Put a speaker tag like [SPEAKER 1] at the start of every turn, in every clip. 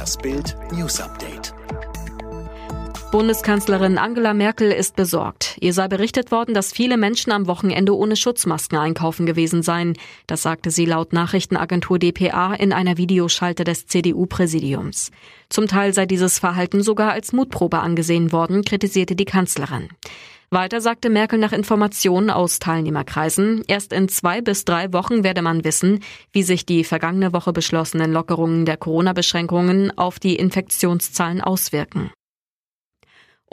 [SPEAKER 1] Das Bild News Update.
[SPEAKER 2] Bundeskanzlerin Angela Merkel ist besorgt. Ihr sei berichtet worden, dass viele Menschen am Wochenende ohne Schutzmasken einkaufen gewesen seien. Das sagte sie laut Nachrichtenagentur dpa in einer Videoschalte des CDU-Präsidiums. Zum Teil sei dieses Verhalten sogar als Mutprobe angesehen worden, kritisierte die Kanzlerin. Weiter sagte Merkel nach Informationen aus Teilnehmerkreisen, erst in zwei bis drei Wochen werde man wissen, wie sich die vergangene Woche beschlossenen Lockerungen der Corona-Beschränkungen auf die Infektionszahlen auswirken.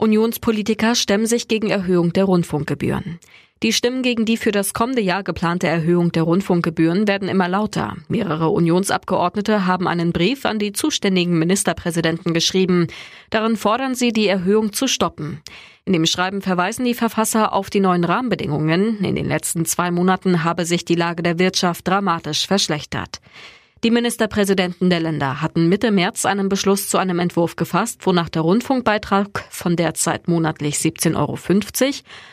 [SPEAKER 2] Unionspolitiker stemmen sich gegen Erhöhung der Rundfunkgebühren. Die Stimmen gegen die für das kommende Jahr geplante Erhöhung der Rundfunkgebühren werden immer lauter. Mehrere Unionsabgeordnete haben einen Brief an die zuständigen Ministerpräsidenten geschrieben. Darin fordern sie, die Erhöhung zu stoppen. In dem Schreiben verweisen die Verfasser auf die neuen Rahmenbedingungen. In den letzten zwei Monaten habe sich die Lage der Wirtschaft dramatisch verschlechtert. Die Ministerpräsidenten der Länder hatten Mitte März einen Beschluss zu einem Entwurf gefasst, wonach der Rundfunkbeitrag von derzeit monatlich 17,50 Euro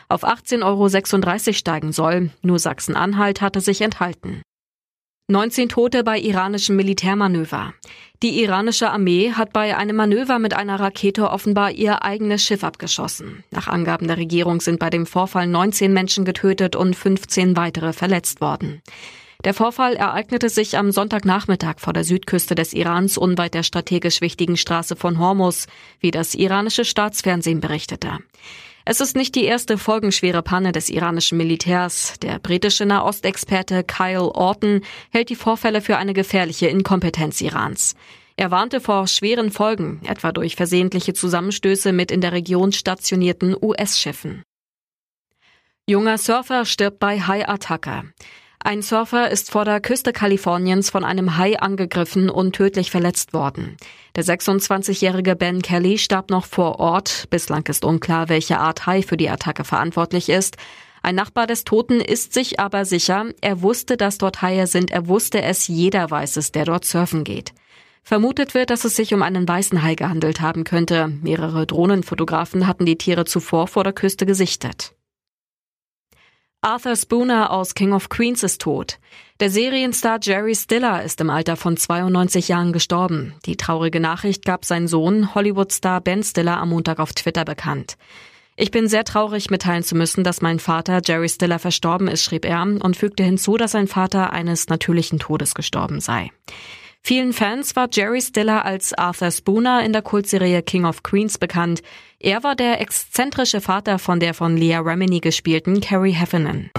[SPEAKER 2] auf 18,36 Euro steigen soll. Nur Sachsen-Anhalt hatte sich enthalten. 19 Tote bei iranischen Militärmanöver. Die iranische Armee hat bei einem Manöver mit einer Rakete offenbar ihr eigenes Schiff abgeschossen. Nach Angaben der Regierung sind bei dem Vorfall 19 Menschen getötet und 15 weitere verletzt worden. Der Vorfall ereignete sich am Sonntagnachmittag vor der Südküste des Irans unweit der strategisch wichtigen Straße von Hormuz, wie das iranische Staatsfernsehen berichtete. Es ist nicht die erste folgenschwere Panne des iranischen Militärs. Der britische Nahostexperte Kyle Orton hält die Vorfälle für eine gefährliche Inkompetenz Irans. Er warnte vor schweren Folgen, etwa durch versehentliche Zusammenstöße mit in der Region stationierten US-Schiffen. Junger Surfer stirbt bei Haiattacke. Ein Surfer ist vor der Küste Kaliforniens von einem Hai angegriffen und tödlich verletzt worden. Der 26-jährige Ben Kelly starb noch vor Ort. Bislang ist unklar, welche Art Hai für die Attacke verantwortlich ist. Ein Nachbar des Toten ist sich aber sicher, er wusste, dass dort Haie sind, er wusste es, jeder weiß es, der dort surfen geht. Vermutet wird, dass es sich um einen weißen Hai gehandelt haben könnte. Mehrere Drohnenfotografen hatten die Tiere zuvor vor der Küste gesichtet. Arthur Spooner aus King of Queens ist tot. Der Serienstar Jerry Stiller ist im Alter von 92 Jahren gestorben. Die traurige Nachricht gab sein Sohn, Hollywood-Star Ben Stiller, am Montag auf Twitter bekannt. Ich bin sehr traurig mitteilen zu müssen, dass mein Vater Jerry Stiller verstorben ist, schrieb er und fügte hinzu, dass sein Vater eines natürlichen Todes gestorben sei. Vielen Fans war Jerry Stiller als Arthur Spooner in der Kultserie King of Queens bekannt. Er war der exzentrische Vater von der von Leah Remini gespielten Carrie Heffernan.